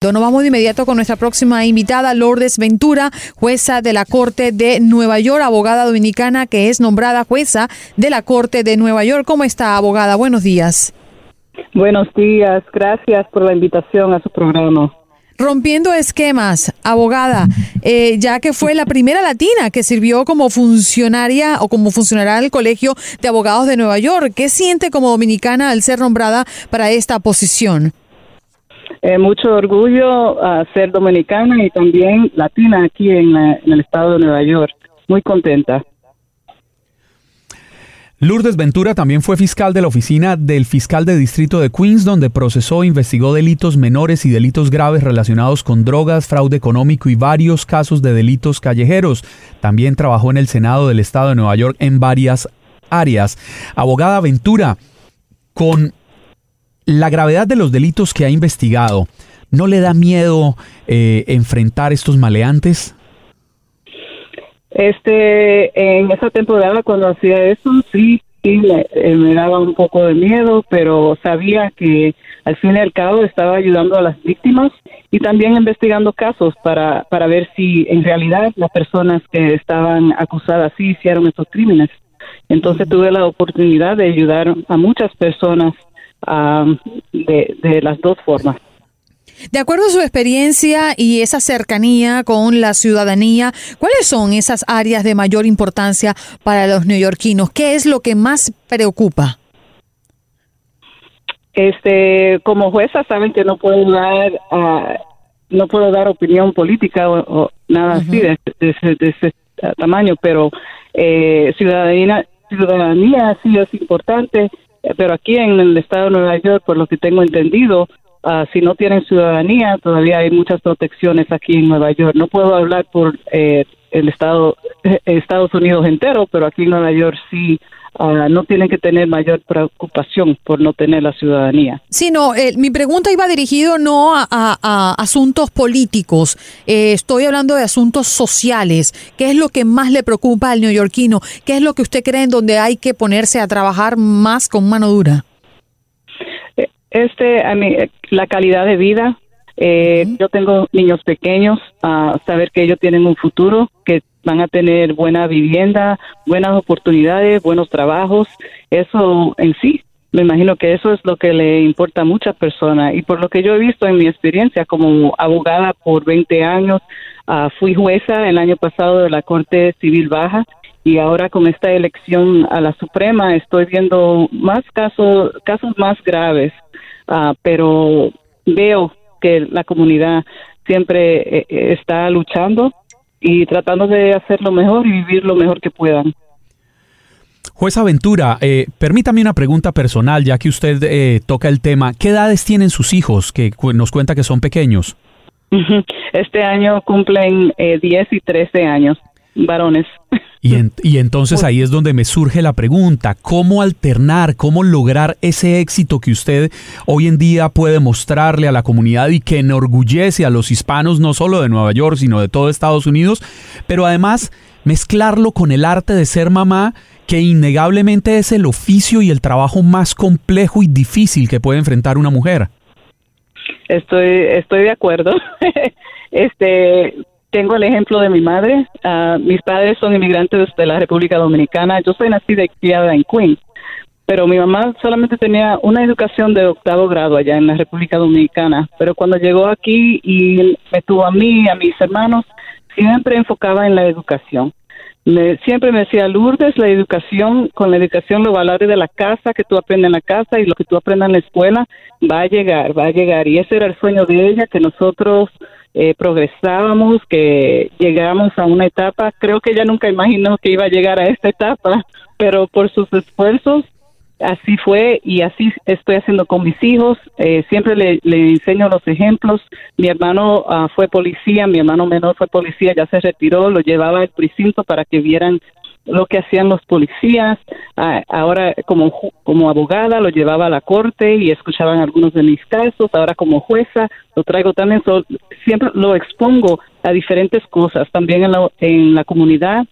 Nos vamos de inmediato con nuestra próxima invitada, Lourdes Ventura, jueza de la Corte de Nueva York, abogada dominicana que es nombrada jueza de la Corte de Nueva York. ¿Cómo está, abogada? Buenos días. Buenos días, gracias por la invitación a su programa. Rompiendo esquemas, abogada, eh, ya que fue la primera latina que sirvió como funcionaria o como funcionaria del Colegio de Abogados de Nueva York. ¿Qué siente como dominicana al ser nombrada para esta posición? Eh, mucho orgullo ser dominicana y también latina aquí en, el estado de Nueva York. Muy contenta. Lourdes Ventura también fue fiscal de la oficina del fiscal de distrito de Queens, donde procesó e investigó delitos menores y delitos graves relacionados con drogas, fraude económico y varios casos de delitos callejeros. También trabajó en el Senado del estado de Nueva York en varias áreas. Abogada Ventura, con la gravedad de los delitos que ha investigado, ¿no le da miedo eh, enfrentar estos maleantes? Este, en esa temporada cuando hacía eso, sí, sí, eh, me, daba un poco de miedo, pero sabía que al fin y al cabo estaba ayudando a las víctimas y también investigando casos para, para ver si en realidad las personas que estaban acusadas sí hicieron estos crímenes. Entonces tuve la oportunidad de ayudar a muchas personas de, las dos formas. De acuerdo a su experiencia y esa cercanía con la ciudadanía, ¿cuáles son esas áreas de mayor importancia para los neoyorquinos? ¿Qué es lo que más preocupa? Este, como jueza saben que no puedo dar, uh, no puedo dar opinión política o, nada así de, ese tamaño, pero eh, ciudadanía, ciudadanía sí es importante pero aquí en el estado de Nueva York, por lo que tengo entendido, ah, si no tienen ciudadanía, todavía hay muchas protecciones aquí en Nueva York. No puedo hablar por eh, el estado, eh, Estados Unidos entero, pero aquí en Nueva York sí Ah, no tienen que tener mayor preocupación por no tener la ciudadanía. Sí, no, eh, mi pregunta iba dirigido no a, asuntos políticos, eh, estoy hablando de asuntos sociales. ¿Qué es lo que más le preocupa al neoyorquino? ¿Qué es lo que usted cree en donde hay que ponerse a trabajar más con mano dura? Eh, este, a mí, la calidad de vida. Yo tengo niños pequeños, a saber que ellos tienen un futuro, que van a tener buena vivienda, buenas oportunidades, buenos trabajos. Eso en sí, me imagino que eso es lo que le importa a muchas personas. Y por lo que yo he visto en mi experiencia como abogada por 20 años, ah, fui jueza el año pasado de la Corte Civil Baja y ahora con esta elección a la Suprema estoy viendo más casos, casos más graves, uh, pero veo que la comunidad siempre eh, eh, está luchando y tratando de hacer lo mejor y vivir lo mejor que puedan. Juez Aventura, eh, permítame una pregunta personal, ya que usted eh, toca el tema. ¿Qué edades tienen sus hijos que nos cuenta que son pequeños? Este año cumplen 10 eh, y 13 años, varones. Y, y, entonces ahí es donde me surge la pregunta, ¿cómo alternar, cómo lograr ese éxito que usted hoy en día puede mostrarle a la comunidad y que enorgullece a los hispanos no solo de Nueva York, sino de todo Estados Unidos, pero además mezclarlo con el arte de ser mamá, que innegablemente es el oficio y el trabajo más complejo y difícil que puede enfrentar una mujer? Estoy, estoy de acuerdo. este, tengo el ejemplo de mi madre. Ah, mis padres son inmigrantes de la República Dominicana. Yo soy nacida y criada en Queens, pero mi mamá solamente tenía una educación de octavo grado allá en la República Dominicana. Pero cuando llegó aquí y me tuvo a mí a mis hermanos, siempre enfocaba en la educación siempre me decía, Lourdes, la educación, con la educación, los valores de la casa, que tú aprendes en la casa y lo que tú aprendes en la escuela, va a llegar, va a llegar. Y ese era el sueño de ella, que nosotros eh, progresábamos, que llegáramos a una etapa, creo que ella nunca imaginó que iba a llegar a esta etapa, pero por sus esfuerzos así fue y así estoy haciendo con mis hijos. Eh, siempre le, enseño los ejemplos. Mi hermano ah, fue policía, mi hermano menor fue policía, ya se retiró, lo llevaba al precinto para que vieran lo que hacían los policías. Ah, ahora como, como abogada lo llevaba a la corte y escuchaban algunos de mis casos. Ahora como jueza lo traigo también, siempre lo expongo a diferentes cosas, también en la, en la comunidad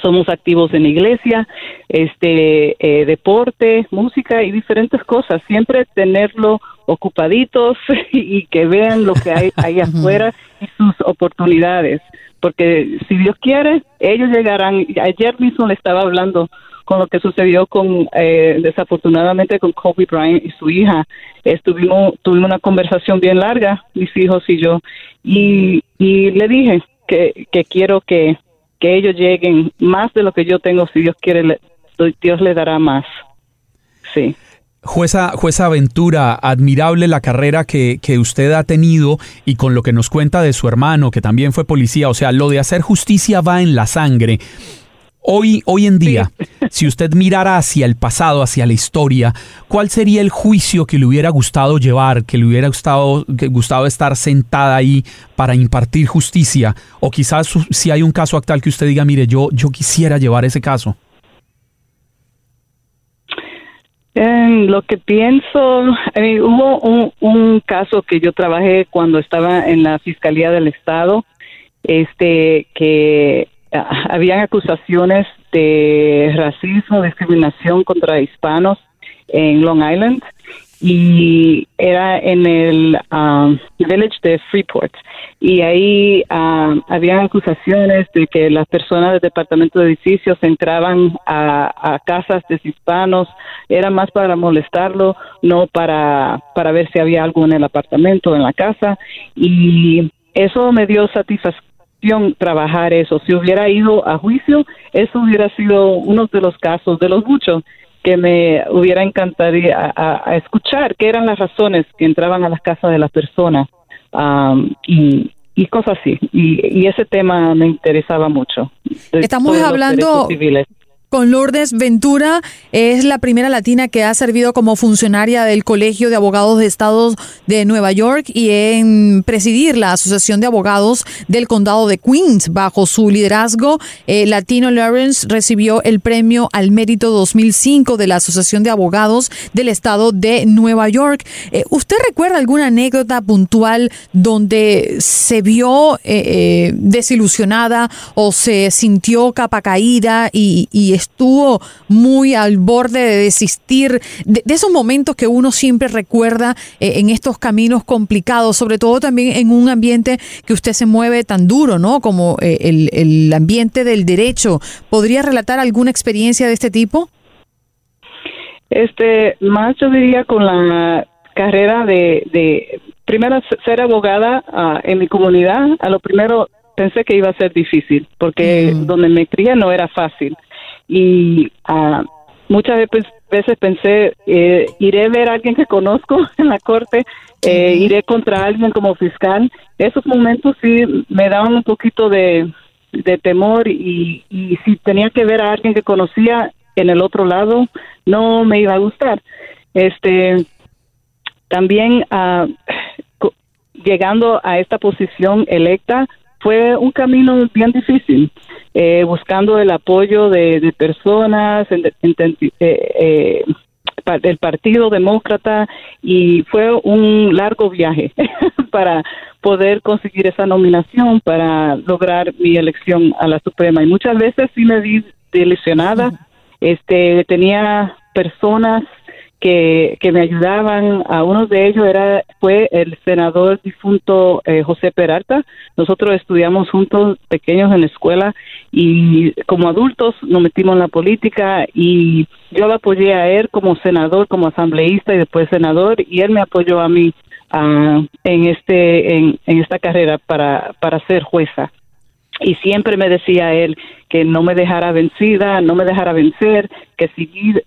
somos activos en iglesia, este, eh, deporte, música y diferentes cosas. Siempre tenerlo ocupaditos y que vean lo que hay ahí afuera y sus oportunidades. Porque si Dios quiere, ellos llegarán. Ayer mismo le estaba hablando con lo que sucedió con, eh, desafortunadamente, con Kobe Bryant y su hija. Estuvimos, tuvimos una conversación bien larga, mis hijos y yo, y, le dije que, quiero que que ellos lleguen más de lo que yo tengo, si Dios quiere, Dios le dará más. Sí. Jueza, jueza Aventura, admirable la carrera que, que, usted ha tenido y con lo que nos cuenta de su hermano, que también fue policía, o sea, lo de hacer justicia va en la sangre. Hoy, hoy en día, si usted mirara hacia el pasado, hacia la historia, ¿cuál sería el juicio que le hubiera gustado llevar, que le hubiera gustado, que gustado estar sentada ahí para impartir justicia? O quizás si hay un caso actual que usted diga, mire, yo, yo quisiera llevar ese caso. Lo que pienso, hubo un, un caso que yo trabajé cuando estaba en la Fiscalía del Estado, este que habían acusaciones de racismo, discriminación contra hispanos en Long Island y era en el um, village de Freeport. Y ahí um, habían acusaciones de que las personas del departamento de edificios entraban a, a, casas de hispanos. Era más para molestarlo no para para ver si había algo en el apartamento en la casa. Y eso me dio satisfacción trabajar eso. Si hubiera ido a juicio, eso hubiera sido uno de los casos, de los muchos, que me hubiera encantado a, escuchar qué eran las razones que entraban a las casas de las personas y, cosas así. Y, ese tema me interesaba mucho. Estamos hablando con Lourdes Ventura. Es la primera latina que ha servido como funcionaria del Colegio de Abogados de Estados de Nueva York y en presidir la Asociación de Abogados del Condado de Queens. Bajo su liderazgo, eh, Latino Lawrence recibió el premio al mérito 2005 de la Asociación de Abogados del Estado de Nueva York. Eh, ¿Usted recuerda alguna anécdota puntual donde se vio eh, desilusionada o se sintió capa caída y, y estuvo muy al borde de desistir, de, esos momentos que uno siempre recuerda eh, en estos caminos complicados, sobre todo también en un ambiente que usted se mueve tan duro, ¿no? Como eh, el, ambiente del derecho. ¿Podría relatar alguna experiencia de este tipo? Este, más yo diría con la carrera de, de primero ser abogada ah, en mi comunidad, a lo primero pensé que iba a ser difícil, porque donde me crié no era fácil y uh, muchas veces, pensé, eh, iré a ver a alguien que conozco en la corte, eh, iré contra alguien como fiscal. Esos momentos sí me daban un poquito de, temor y, y si tenía que ver a alguien que conocía, en el otro lado no me iba a gustar. Este, también uh, llegando a esta posición electa fue un camino bien difícil, eh, buscando el apoyo de, personas, en, eh, eh, del Partido Demócrata y fue un largo viaje para poder conseguir esa nominación, para lograr mi elección a la Suprema. Y muchas veces sí me vi desilusionada. Este, tenía personas que, que me ayudaban. A uno de ellos era fue el senador difunto eh, José Peralta. Nosotros estudiamos juntos pequeños en la escuela y como adultos nos metimos en la política y yo lo apoyé a él como senador, como asambleísta y después senador y él me apoyó a mí uh, en este en, en esta carrera para para ser jueza y siempre me decía él que no me dejara vencida, no me dejara vencer, que,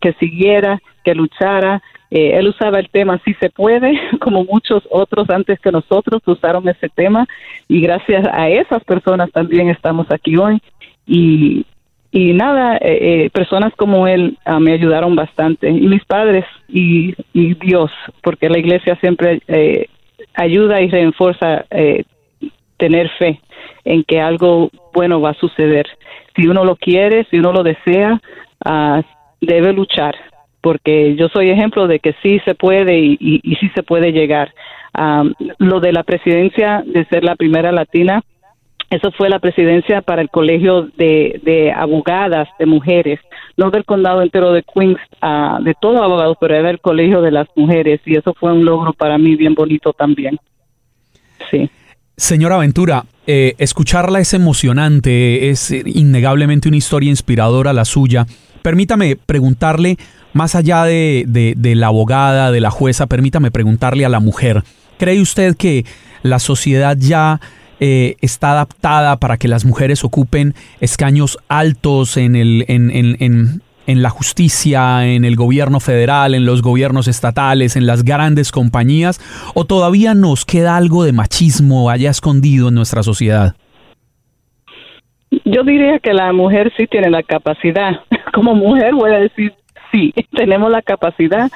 que siguiera, que luchara. Eh, él usaba el tema si se puede, como muchos otros antes que nosotros usaron ese tema y gracias a esas personas también estamos aquí hoy. Y, y nada, eh, eh, personas como él ah, me ayudaron bastante y mis padres y, y Dios, porque la iglesia siempre ayuda y refuerza tener fe en que algo bueno va a suceder. Si uno lo quiere, si uno lo desea, uh, debe luchar, porque yo soy ejemplo de que sí se puede y, y, sí se puede llegar. Um, lo de la presidencia, de ser la primera latina, eso fue la presidencia para el colegio de, de abogadas de mujeres, no del condado entero de Queens, uh, de todos abogados, pero era el colegio de las mujeres y eso fue un logro para mí bien bonito también. Sí. Señora Ventura, eh, escucharla es emocionante, es innegablemente una historia inspiradora la suya. Permítame preguntarle, más allá de, la abogada, de la jueza, permítame preguntarle a la mujer, ¿cree usted que la sociedad ya eh, está adaptada para que las mujeres ocupen escaños altos en, el, en, en, la justicia, en el gobierno federal, en los gobiernos estatales, en las grandes compañías, o todavía nos queda algo de machismo allá escondido en nuestra sociedad? Yo diría que la mujer sí tiene la capacidad. Como mujer voy a decir sí, tenemos la capacidad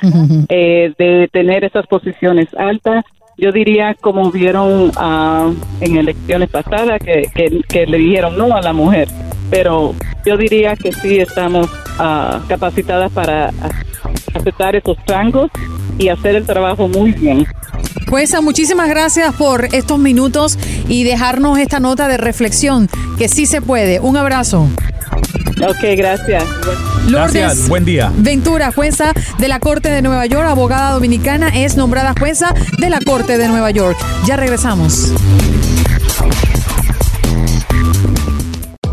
eh, de tener esas posiciones altas. Yo diría, como vieron uh, en elecciones pasadas, que, que le dijeron no a la mujer pero yo diría que sí estamos uh, capacitadas para aceptar esos rangos y hacer el trabajo muy bien. Jueza, muchísimas gracias por estos minutos y dejarnos esta nota de reflexión, que sí se puede. Un abrazo. Ok, gracias. gracias, buen día. Ventura, jueza de la Corte de Nueva York, abogada dominicana, es nombrada jueza de la Corte de Nueva York. Ya regresamos.